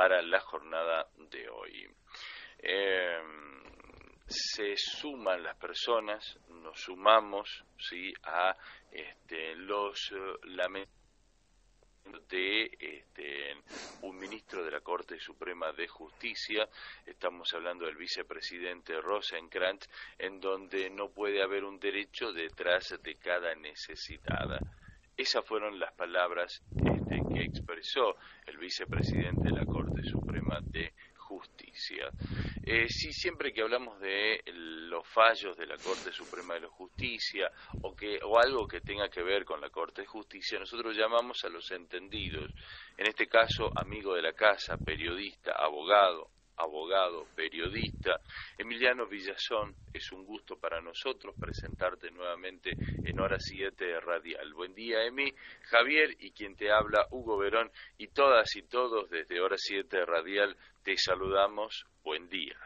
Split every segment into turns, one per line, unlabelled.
para la jornada de hoy. Eh, se suman las personas, nos sumamos ¿sí? a este, los lamentos de este, un ministro de la Corte Suprema de Justicia, estamos hablando del vicepresidente Rosenkrantz, en donde no puede haber un derecho detrás de cada necesitada. Esas fueron las palabras que expresó el vicepresidente de la Corte Suprema de Justicia. Eh, siempre que hablamos de los fallos de la Corte Suprema de la Justicia o, que, o algo que tenga que ver con la Corte de Justicia, nosotros llamamos a los entendidos, en este caso amigo de la casa, periodista, abogado, abogado, periodista. Emiliano Villazón, es un gusto para nosotros presentarte nuevamente en Hora 7 Radial. Buen día, Emi, Javier y quien te habla, Hugo Verón, y todas y todos desde Hora 7 Radial te saludamos. Buen día.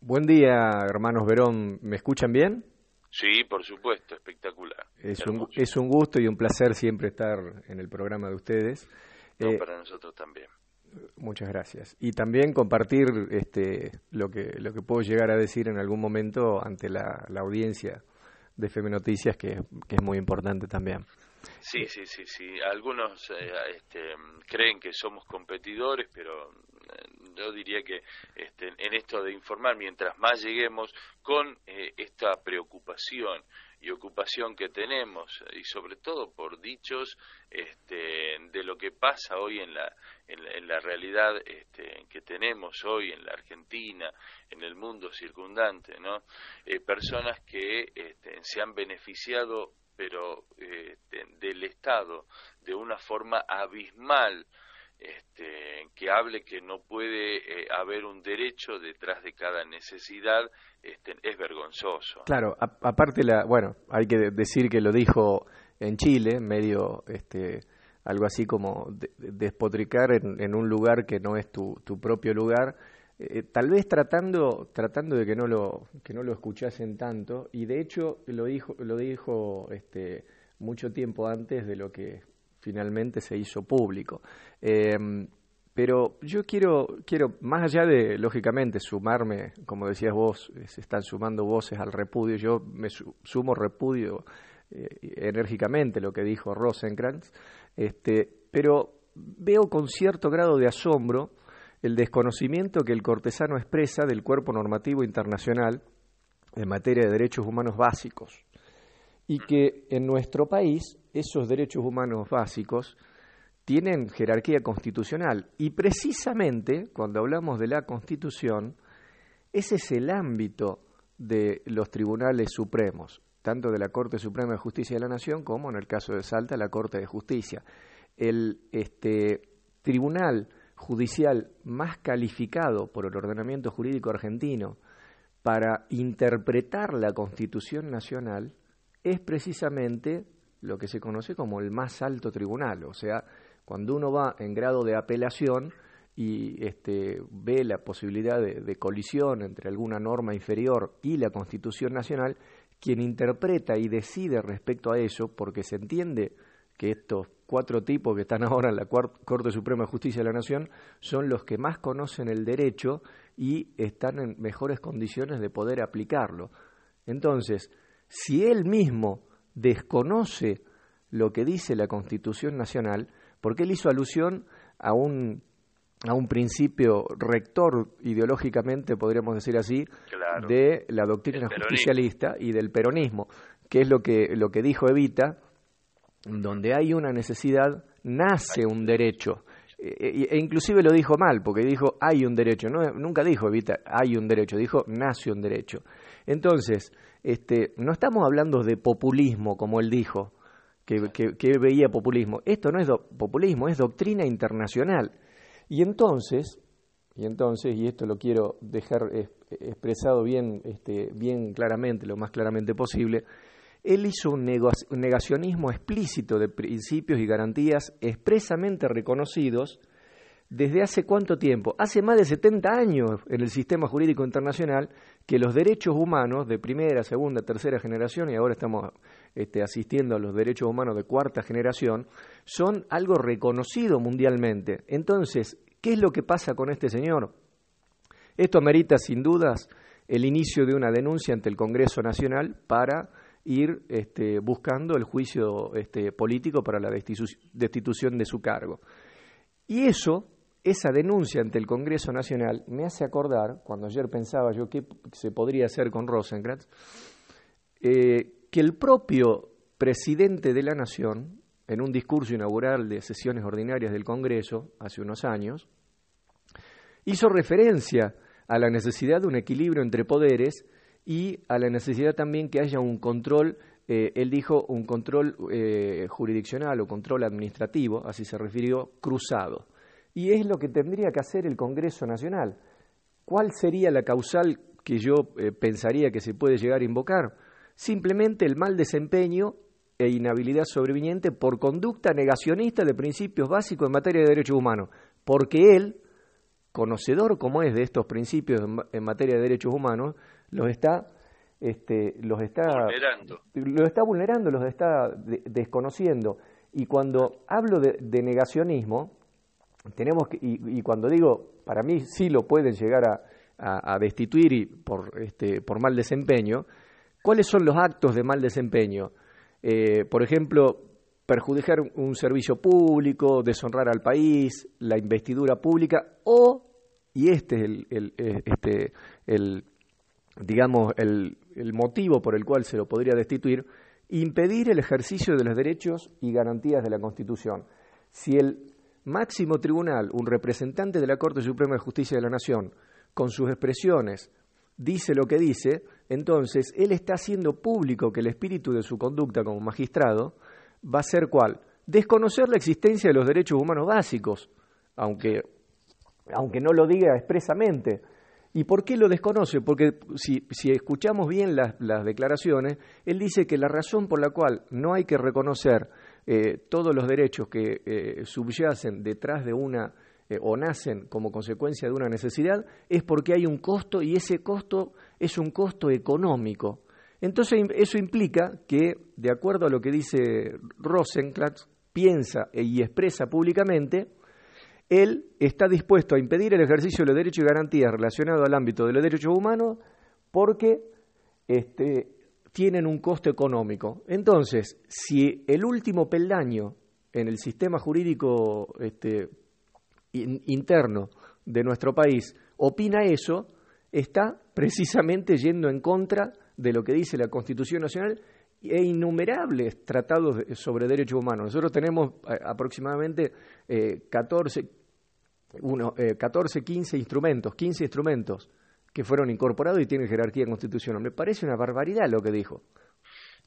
Buen día, hermanos Verón. ¿Me escuchan bien?
Sí, por supuesto, espectacular.
Es un, es un, gusto y un placer siempre estar en el programa de ustedes.
Eh, para nosotros también.
Muchas gracias. Y también compartir este, lo, que, lo que puedo llegar a decir en algún momento ante la, audiencia de FM Noticias, que, es muy importante también.
Sí, sí, sí, sí. Algunos eh, este, creen que somos competidores, pero eh, yo diría que este, en esto de informar, mientras más lleguemos con eh, esta preocupación y ocupación que tenemos y sobre todo por dichos este, de lo que pasa hoy en la en, la realidad este, que tenemos hoy en la Argentina en el mundo circundante no eh, personas que este, se han beneficiado pero este, del Estado de una forma abismal este, que hable que no puede eh, haber un derecho detrás de cada necesidad este, es vergonzoso.
Claro, aparte la, bueno, hay que decir que lo dijo en Chile, medio, este, algo así como despotricar en, un lugar que no es tu, tu propio lugar, eh, tal vez tratando, tratando de que no lo, que no lo escuchasen tanto, y de hecho lo dijo, lo dijo este, mucho tiempo antes de lo que finalmente se hizo público. Em, pero yo quiero, quiero, más allá de, lógicamente, sumarme, como decías vos, eh, se están sumando voces al repudio, yo me sumo repudio eh, enérgicamente lo que dijo Rosenkrantz, este, pero veo con cierto grado de asombro el desconocimiento que el cortesano expresa del cuerpo normativo internacional en materia de derechos humanos básicos y que en nuestro país esos derechos humanos básicos tienen jerarquía constitucional y precisamente cuando hablamos de la Constitución ese es el ámbito de los tribunales supremos, tanto de la Corte Suprema de Justicia de la Nación como en el caso de Salta la Corte de Justicia. El este, tribunal judicial más calificado por el ordenamiento jurídico argentino para interpretar la Constitución Nacional es precisamente lo que se conoce como el más alto tribunal, o sea, cuando uno va en grado de apelación y este, ve la posibilidad de, colisión entre alguna norma inferior y la Constitución Nacional, quien interpreta y decide respecto a eso, porque se entiende que estos cuatro tipos que están ahora en la Corte Suprema de Justicia de la Nación son los que más conocen el derecho y están en mejores condiciones de poder aplicarlo. Entonces, si él mismo desconoce lo que dice la Constitución Nacional, porque él hizo alusión a un, a un principio rector ideológicamente, podríamos decir así, de la doctrina justicialista y del peronismo, que es lo que, lo que dijo Evita, donde hay una necesidad, nace un derecho. E, e, e inclusive lo dijo mal, porque dijo hay un derecho, no, nunca dijo Evita hay un derecho, dijo nace un derecho. Entonces, este, no estamos hablando de populismo, como él dijo, que, veía populismo. Esto no es populismo, es doctrina internacional. Y entonces, y entonces, y esto lo quiero dejar expresado bien, este, bien claramente, lo más claramente posible, él hizo un negacionismo explícito de principios y garantías expresamente reconocidos desde hace cuánto tiempo? Hace más de 70 años en el sistema jurídico internacional que los derechos humanos de primera, segunda, tercera generación, y ahora estamos este, asistiendo a los derechos humanos de cuarta generación, son algo reconocido mundialmente. Entonces, ¿Qué es lo que pasa con este señor? Esto amerita sin dudas el inicio de una denuncia ante el Congreso Nacional para ir este, buscando el juicio este, político para la destitución de su cargo. Y eso, esa denuncia ante el Congreso Nacional, me hace acordar, cuando ayer pensaba yo qué se podría hacer con Rosenkrantz, eh, que el propio presidente de la Nación, en un discurso inaugural de sesiones ordinarias del Congreso hace unos años, hizo referencia a la necesidad de un equilibrio entre poderes y a la necesidad también que haya un control, eh, él dijo un control eh, jurisdiccional o control administrativo, así se refirió, cruzado. Y es lo que tendría que hacer el Congreso Nacional. ¿Cuál sería la causal que yo eh, pensaría que se puede llegar a invocar? Simplemente el mal desempeño e inhabilidad sobreviniente por conducta negacionista de principios básicos en materia de derechos humanos, porque él, conocedor como es de estos principios en materia de derechos humanos, los está este, los está vulnerando. los está vulnerando, los está desconociendo. Y cuando hablo de, negacionismo, tenemos que, y, cuando digo, para mí sí lo pueden llegar a, destituir y por, este, por mal desempeño, ¿cuáles son los actos de mal desempeño? Eh, por ejemplo, perjudicar un servicio público, deshonrar al país, la investidura pública o, y este es el, el, este, el digamos, el, el motivo por el cual se lo podría destituir, impedir el ejercicio de los derechos y garantías de la Constitución. Si el máximo tribunal, un representante de la Corte Suprema de Justicia de la Nación, con sus expresiones, dice lo que dice, entonces él está haciendo público que el espíritu de su conducta como magistrado va a ser cuál? Desconocer la existencia de los derechos humanos básicos, aunque, aunque no lo diga expresamente, ¿Y por qué lo desconoce? Porque si, escuchamos bien las, declaraciones, él dice que la razón por la cual no hay que reconocer eh, todos los derechos que eh, subyacen detrás de una eh, o nacen como consecuencia de una necesidad es porque hay un costo y ese costo es un costo económico. Entonces eso implica que, de acuerdo a lo que dice Rosenklatz, piensa y expresa públicamente, él está dispuesto a impedir el ejercicio de los derechos y garantías relacionados al ámbito de los derechos humanos porque este, tienen un costo económico. Entonces, si el último peldaño en el sistema jurídico este, interno de nuestro país opina eso, está precisamente yendo en contra de lo que dice la Constitución Nacional e innumerables tratados sobre derechos humanos. Nosotros tenemos eh, aproximadamente 14, 14, 15 instrumentos, 15 instrumentos que fueron incorporados y tienen jerarquía constitucional. Me parece una barbaridad lo que dijo.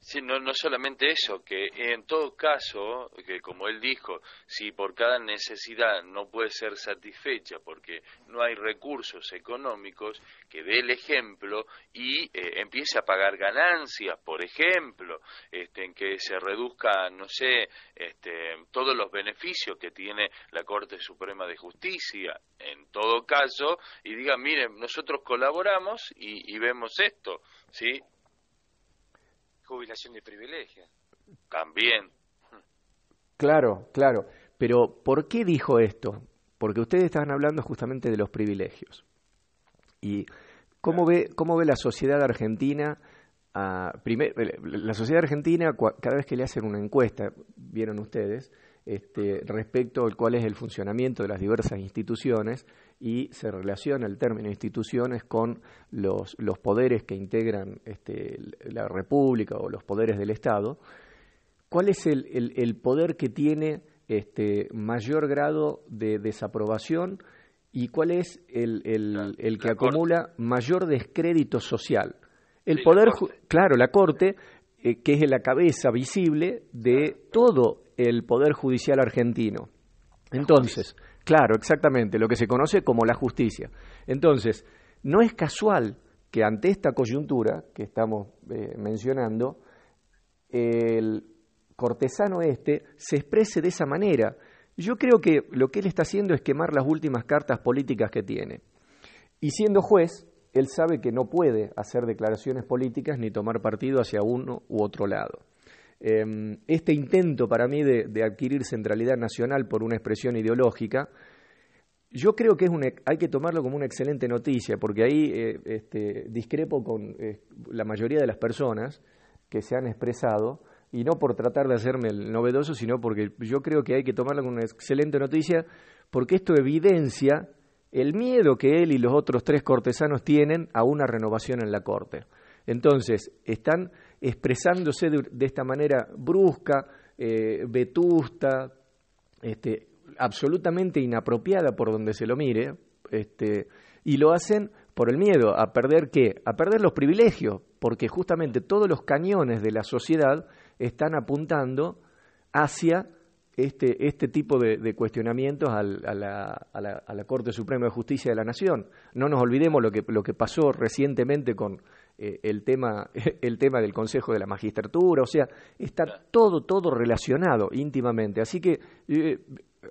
Sí, no, no solamente eso, que en todo caso, que como él dijo, si por cada necesidad no puede ser satisfecha porque no hay recursos económicos, que dé el ejemplo y eh, empiece a pagar ganancias, por ejemplo, este, en que se reduzca, no sé, este, todos los beneficios que tiene la Corte Suprema de Justicia, en todo caso, y diga, miren, nosotros colaboramos y, y vemos esto, ¿sí?
Jubilación de privilegios.
También.
Claro, claro. Pero ¿por qué dijo esto? Porque ustedes estaban hablando justamente de los privilegios. ¿Y cómo, ve, cómo ve la sociedad argentina? A, primer, la sociedad argentina, cada vez que le hacen una encuesta, vieron ustedes, este, respecto al cuál es el funcionamiento de las diversas instituciones y se relaciona el término instituciones con los, los poderes que integran este, la República o los poderes del Estado. ¿Cuál es el, el, poder que tiene este, mayor grado de desaprobación y cuál es el, el que acumula mayor descrédito social? El poder, claro, la Corte, eh, que es la cabeza visible de todo el Poder Judicial argentino. Entonces, claro, exactamente, lo que se conoce como la justicia. Entonces, no es casual que ante esta coyuntura que estamos eh, mencionando, el cortesano este se exprese de esa manera. Yo creo que lo que él está haciendo es quemar las últimas cartas políticas que tiene. Y siendo juez, él sabe que no puede hacer declaraciones políticas ni tomar partido hacia uno u otro lado. Em, este intento para mí de, adquirir centralidad nacional por una expresión ideológica yo creo que es hay que tomarlo como una excelente noticia, porque ahí eh, este, discrepo con eh, la mayoría de las personas que se han expresado, y no por tratar de hacerme el novedoso, sino porque yo creo que hay que tomarlo como una excelente noticia, porque esto evidencia el miedo que él y los otros tres cortesanos tienen a una renovación en la Corte. Entonces, están expresándose de, esta manera brusca, eh, vetusta, este, absolutamente inapropiada por donde se lo mire, este, y lo hacen por el miedo a perder qué? A perder los privilegios, porque justamente todos los cañones de la sociedad están apuntando hacia este, este tipo de, cuestionamientos a, la, a, la, Corte Suprema de Justicia de la Nación. No nos olvidemos lo que, lo que pasó recientemente con eh, el, tema, el tema del Consejo de la Magistratura, o sea, está todo, todo relacionado íntimamente. Así que eh,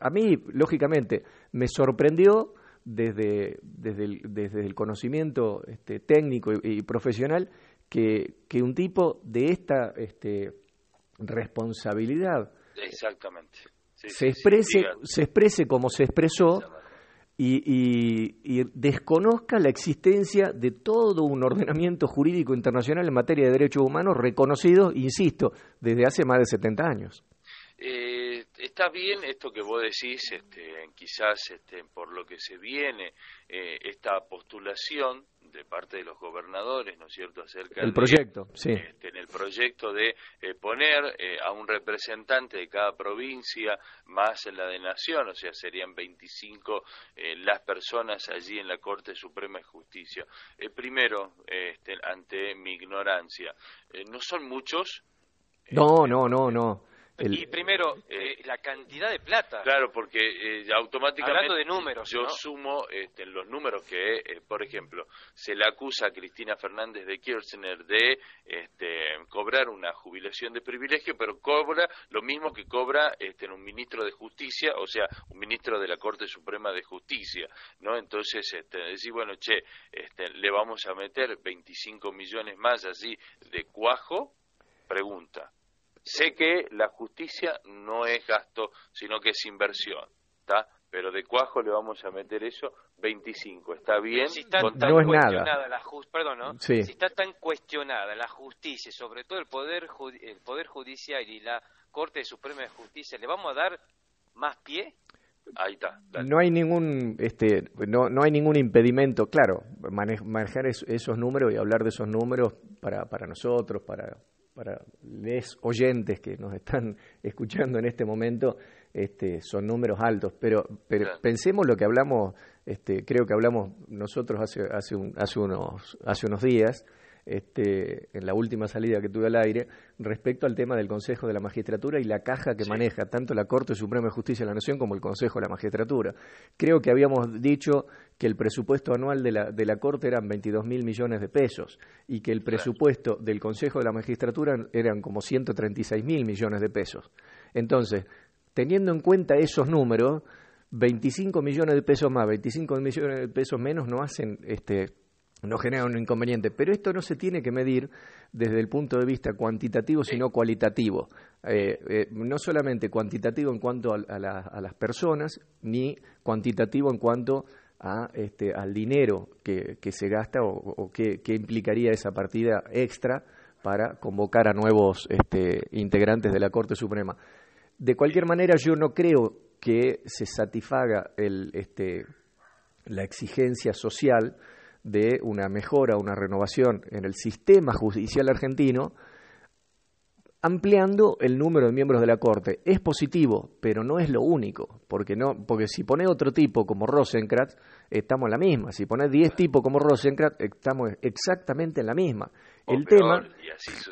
a mí, lógicamente, me sorprendió desde, desde, el, desde el conocimiento este, técnico y, profesional que, que, un tipo de esta este, responsabilidad
Exactamente.
se, exprese, se exprese como se expresó y, y, desconozca la existencia de todo un ordenamiento jurídico internacional en materia de derechos humanos reconocido, insisto, desde hace más de 70 años.
Eh, está bien esto que vos decís, este, quizás este, por lo que se viene, eh, esta postulación de parte de los gobernadores, ¿no es cierto?, acerca
el proyecto, sí.
Este, en el proyecto de eh, poner eh, a un representante de cada provincia más en la de nación, o sea, serían 25 eh, las personas allí en la Corte Suprema de Justicia. primero, este, ante mi ignorancia, ¿no son muchos?
No, no, no, no.
Y primero, eh, la cantidad de plata.
Claro, porque eh, automáticamente.
Hablando de números.
Yo sumo este, los números que, eh, por ejemplo, se le acusa a Cristina Fernández de Kirchner de este, cobrar una jubilación de privilegio, pero cobra lo mismo que cobra este, un ministro de Justicia, o sea, un ministro de la Corte Suprema de Justicia, ¿no? Entonces, este, decir, bueno, che, este, le vamos a meter 25 millones más así de cuajo, pregunta Sé que la justicia no es gasto, sino que es inversión, ¿está? Pero de cuajo le vamos a meter eso 25, ¿está bien?
Si está tan cuestionada la perdón, Si está tan cuestionada la justicia, sobre todo el poder el poder judicial y la Corte Suprema de Justicia, ¿le vamos a dar más pie?
Ahí está.
No hay ningún, este, no, no hay ningún impedimento, claro, manejar esos números y hablar de esos números para, para nosotros, para, para los oyentes que nos están escuchando en este momento, este, son números altos, pero, pero pensemos lo que hablamos, este, creo que hablamos nosotros hace, hace, hace, unos, hace unos días, este, en la última salida que tuve al aire respecto al tema del Consejo de la Magistratura y la caja que maneja tanto la Corte Suprema de Justicia de la Nación como el Consejo de la Magistratura. Creo que habíamos dicho que el presupuesto anual de la, de la Corte eran 22 mil millones de pesos y que el presupuesto del Consejo de la Magistratura eran como 136 mil millones de pesos. Entonces, teniendo en cuenta esos números, 25 millones de pesos más, 25 millones de pesos menos no hacen este, no genera un inconveniente. Pero esto no se tiene que medir desde el punto de vista cuantitativo, sino cualitativo. Eh, eh, no solamente cuantitativo en cuanto a, las personas, ni cuantitativo en cuanto a, este, al dinero que, se gasta o, que, implicaría esa partida extra para convocar a nuevos este, integrantes de la Corte Suprema. De cualquier manera, yo no creo que se satisfaga el, este, la exigencia social de una mejora, una renovación en el sistema judicial argentino, ampliando el número de miembros de la Corte. Es positivo, pero no es lo único, porque no, porque si pone otro tipo como Rosenkrantz, estamos en la misma. Si pone 10 tipos como Rosenkrantz, estamos exactamente en la misma. el tema,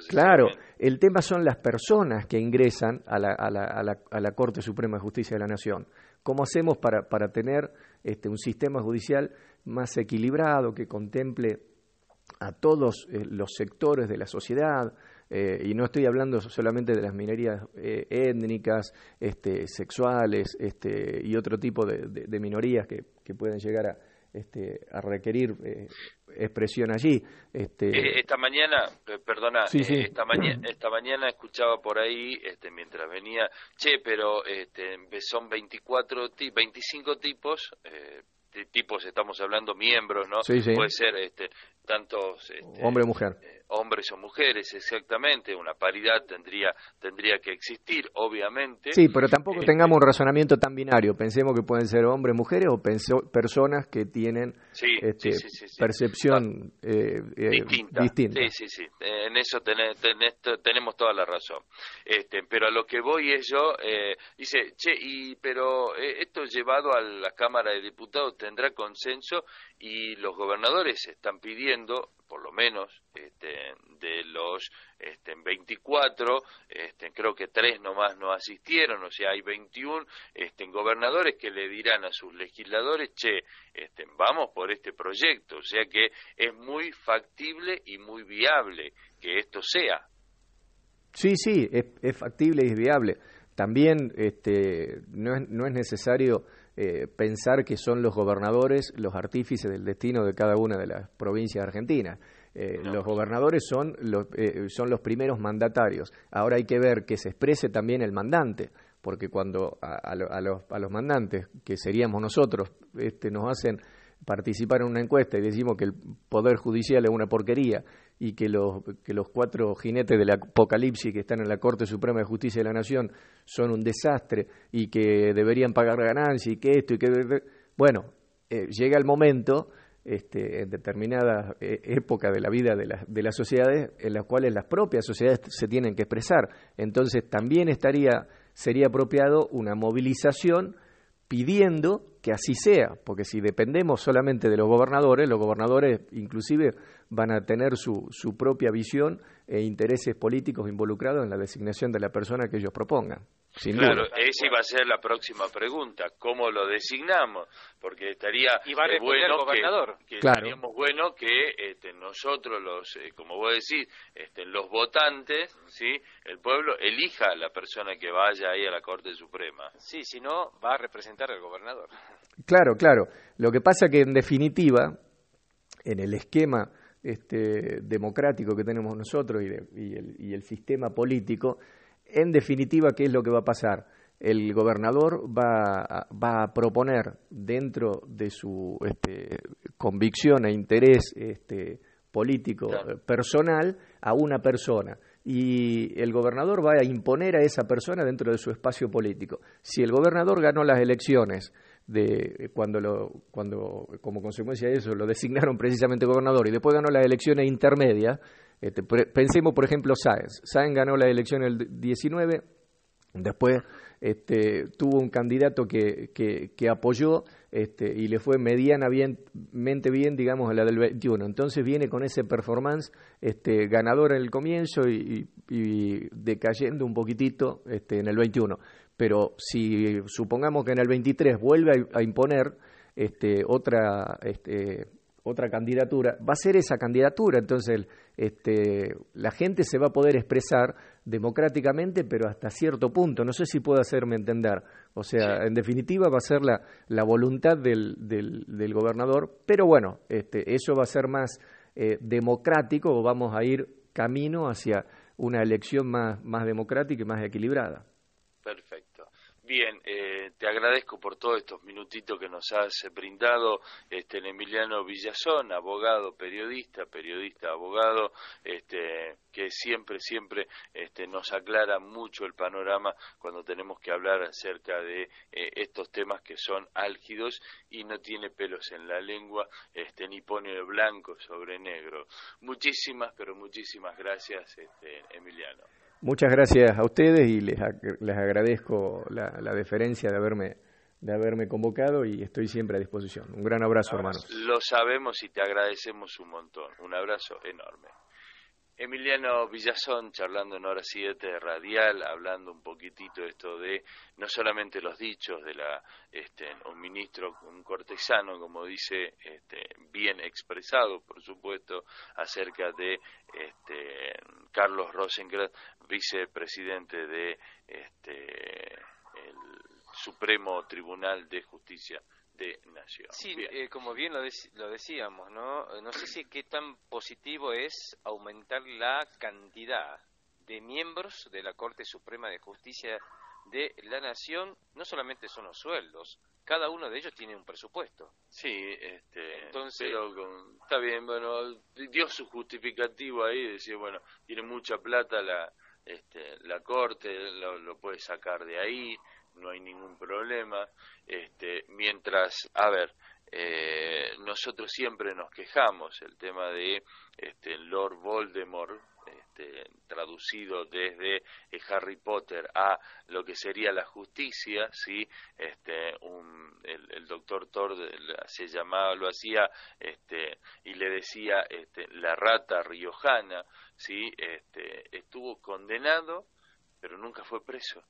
claro, el tema son las personas que ingresan a la, a la, a la, a la Corte Suprema de Justicia de la Nación. ¿Cómo hacemos para, para tener este, un sistema judicial más equilibrado, que contemple a todos eh, los sectores de la sociedad, eh, y no estoy hablando solamente de las minorías eh, étnicas, este, sexuales este, y otro tipo de, minorías que, pueden llegar a, este, a requerir eh, expresión allí. Este...
Eh, esta mañana, perdona, eh, esta, mañana, esta mañana escuchaba por ahí, este, mientras venía, che, pero este, son 24, 25 tipos, tipos estamos hablando miembros, ¿no? Puede ser este, tantos... Este,
Hombre o mujer
hombres o mujeres, exactamente, una paridad tendría tendría que existir, obviamente.
Sí, pero tampoco eh, tengamos un razonamiento tan binario, pensemos que pueden ser hombres, mujeres o personas que tienen este, percepción eh, eh, distinta.
Sí, sí, sí, en eso tenemos toda la razón. Este, pero a lo que voy es yo, dice, che, y, pero esto llevado a la Cámara de Diputados tendrá consenso y los gobernadores están pidiendo por lo menos este, de los este, 24, este, creo que tres nomás no asistieron, o sea, hay 21 este, gobernadores que le dirán a sus legisladores, che, este, vamos por este proyecto, o sea que es muy factible y muy viable que esto sea.
Sí, sí, es, factible y es viable. También este, no, es, no es necesario eh, pensar que son los gobernadores los artífices del destino de cada una de las provincias argentinas. Eh, los gobernadores son los, eh, son los primeros mandatarios. Ahora hay que ver que se exprese también el mandante, porque cuando a, los, a los mandantes, que seríamos nosotros, este, nos hacen participar en una encuesta y decimos que el Poder Judicial es una porquería y que los, que los cuatro jinetes del apocalipsis que están en la Corte Suprema de Justicia de la Nación son un desastre y que deberían pagar ganancias y que esto y que... Bueno, eh, llega el momento este, en determinada eh, época de la vida de, de las sociedades en las cuales las propias sociedades se tienen que expresar. Entonces también estaría, sería apropiado una movilización pidiendo que así sea, porque si dependemos solamente de los gobernadores, los gobernadores inclusive van a tener su, su propia visión e intereses políticos involucrados en la designación de la persona que ellos propongan. Sin
claro, esa iba a ser la próxima pregunta, ¿cómo lo designamos? Porque estaría bueno
gobernador.
que, estaríamos bueno que este, nosotros los, eh, como vos decís, este, los votantes, sí, el pueblo elija a la persona que vaya ahí a la Corte Suprema.
Sí, si no va a representar al gobernador.
Claro, claro. Lo que pasa que en definitiva, en el esquema este, democrático que tenemos nosotros y, el, sistema político, en definitiva, ¿qué es lo que va a pasar? El gobernador va, a proponer dentro de su este, convicción e interés este, político personal a una persona y el gobernador va a imponer a esa persona dentro de su espacio político. Si el gobernador ganó las elecciones de cuando, lo, cuando como consecuencia de eso lo designaron precisamente gobernador y después ganó las elecciones intermedias, este, pensemos por ejemplo Sáenz. Sáenz ganó la elección el 19, después este, tuvo un candidato que, que, apoyó este, y le fue medianamente bien, digamos, a la del 21. Entonces viene con ese performance este, ganador en el comienzo y, decayendo un poquitito este, en el 21 pero si supongamos que en el 23 vuelve a, imponer este, otra, este, otra candidatura, va a ser esa candidatura, entonces este, la gente se va a poder expresar democráticamente, pero hasta cierto punto, no sé si puedo hacerme entender, o sea, en definitiva va a ser la, la voluntad del, del, del, gobernador, pero bueno, este, eso va a ser más eh, democrático o vamos a ir camino hacia una elección más, más democrática y más equilibrada.
Perfecto. Bien, eh, te agradezco por todos estos minutitos que nos has brindado, este, Emiliano Villazón, abogado, periodista, periodista, abogado, este, que siempre, siempre este, nos aclara mucho el panorama cuando tenemos que hablar acerca de eh, estos temas que son álgidos y no tiene pelos en la lengua, este, ni pone blanco sobre negro. Muchísimas, pero muchísimas gracias, este, Emiliano.
Muchas gracias a ustedes y les, les agradezco la, la, deferencia de haberme, de haberme convocado y estoy siempre a disposición. Un gran abrazo, hermanos.
Lo sabemos y te agradecemos un montón. Un abrazo enorme. Emiliano Villazón charlando en hora 7 radial, hablando un poquitito esto de no solamente los dichos de la este, un ministro, un cortesano, como dice, este, bien expresado, por supuesto, acerca de este, Carlos Rosengrad, vicepresidente de este, el Supremo Tribunal de Justicia de nación.
Sí, eh, como bien lo, lo, decíamos, ¿no? No sé si qué tan positivo es aumentar la cantidad de miembros de la Corte Suprema de Justicia de la Nación. No solamente son los sueldos, cada uno de ellos tiene un presupuesto.
Sí, este, Entonces, pero está bien, bueno, dio su justificativo ahí, decía, bueno, tiene mucha plata la, este, la Corte, lo, lo puede sacar de ahí, no hay ningún problema. Este, mientras, a ver, eh, nosotros siempre nos quejamos el tema de este, Lord Voldemort, este, traducido desde eh, Harry Potter a lo que sería la justicia, sí, este, un, el, doctor Thor se llamaba, lo hacía, este, y le decía, este, la rata riojana, sí, este, estuvo condenado, pero nunca fue preso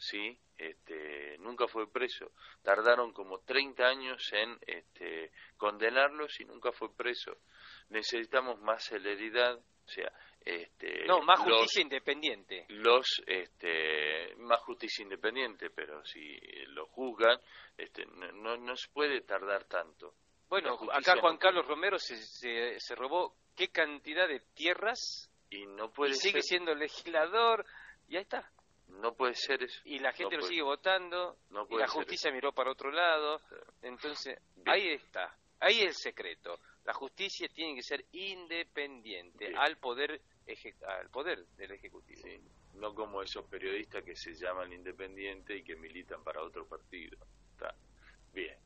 sí, este, nunca fue preso. Tardaron como 30 años en este, condenarlos y nunca fue preso. Necesitamos más celeridad, o sea, este,
no, más justicia independiente.
Los, este, más justicia independiente, pero si lo juzgan, este, no, no se puede tardar tanto.
Bueno, acá Juan Carlos Romero se, se, robó qué cantidad de tierras
y no puede
sigue siendo legislador y ahí está.
No puede ser eso.
Y la gente lo sigue votando, y la justicia miró para otro lado. Entonces, ahí está, ahí es el secreto. La justicia tiene que ser independiente al poder al poder del Ejecutivo.
No como esos periodistas que se llaman independientes y que militan para otro partido. Está. Bien.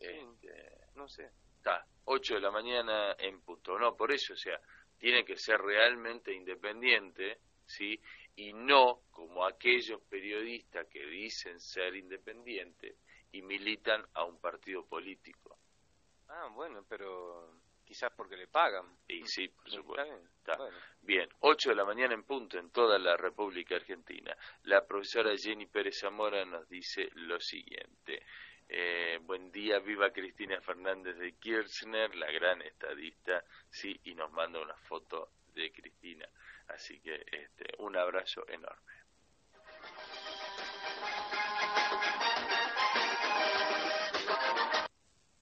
Este,
no sé.
Está. 8 de la mañana en punto. No, por eso, o sea, tiene que ser realmente independiente, ¿sí? Y no como aquellos periodistas que dicen ser independientes y militan a un partido político.
Ah, bueno, pero quizás porque le pagan.
Y sí, por supuesto. Está bien. 8 de la mañana en punto en toda la República Argentina. La profesora Jenny Pérez Zamora nos dice lo siguiente. Eh, buen día, viva Cristina Fernández de Kirchner, la gran estadista, sí, y nos manda una foto de Cristina. Así que este, un abrazo enorme.